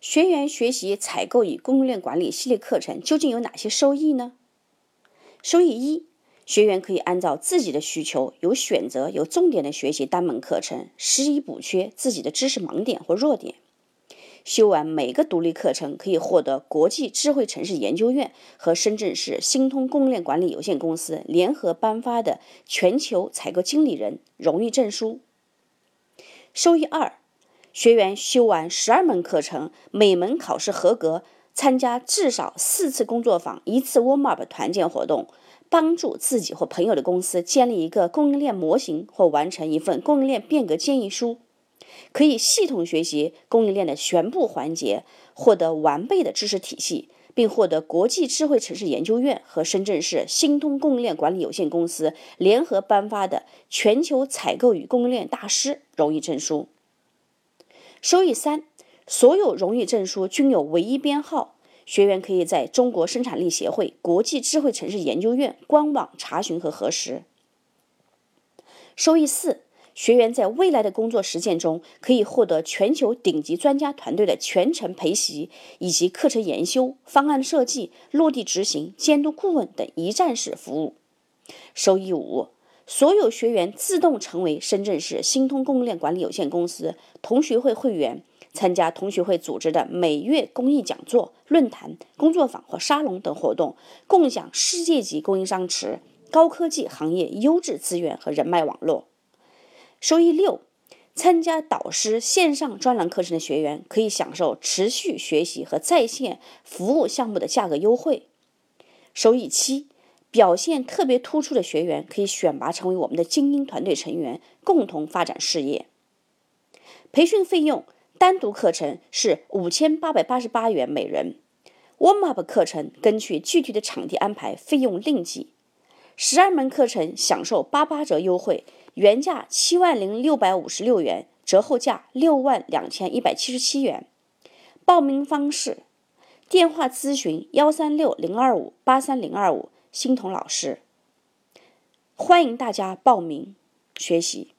学员学习采购与供应链管理系列课程究竟有哪些收益呢？收益一，学员可以按照自己的需求，有选择、有重点的学习单门课程，实以补缺自己的知识盲点或弱点。修完每个独立课程，可以获得国际智慧城市研究院和深圳市新通供应链管理有限公司联合颁发的全球采购经理人荣誉证书。收益二。学员修完十二门课程，每门考试合格，参加至少四次工作坊，一次 warm up 团建活动，帮助自己或朋友的公司建立一个供应链模型或完成一份供应链变革建议书，可以系统学习供应链的全部环节，获得完备的知识体系，并获得国际智慧城市研究院和深圳市新通供应链管理有限公司联合颁发的全球采购与供应链大师荣誉证书。收益三，所有荣誉证书均有唯一编号，学员可以在中国生产力协会国际智慧城市研究院官网查询和核实。收益四，学员在未来的工作实践中可以获得全球顶级专家团队的全程陪习，以及课程研修、方案设计、落地执行、监督顾问等一站式服务。收益五。所有学员自动成为深圳市新通供应链管理有限公司同学会会员，参加同学会组织的每月公益讲座、论坛、工作坊或沙龙等活动，共享世界级供应商池、高科技行业优质资源和人脉网络。收益六：参加导师线上专栏课程的学员可以享受持续学习和在线服务项目的价格优惠。收益七。表现特别突出的学员可以选拔成为我们的精英团队成员，共同发展事业。培训费用单独课程是五千八百八十八元每人，warm up 课程根据具体的场地安排，费用另计。十二门课程享受八八折优惠，原价七万零六百五十六元，折后价六万两千一百七十七元。报名方式：电话咨询幺三六零二五八三零二五。欣桐老师，欢迎大家报名学习。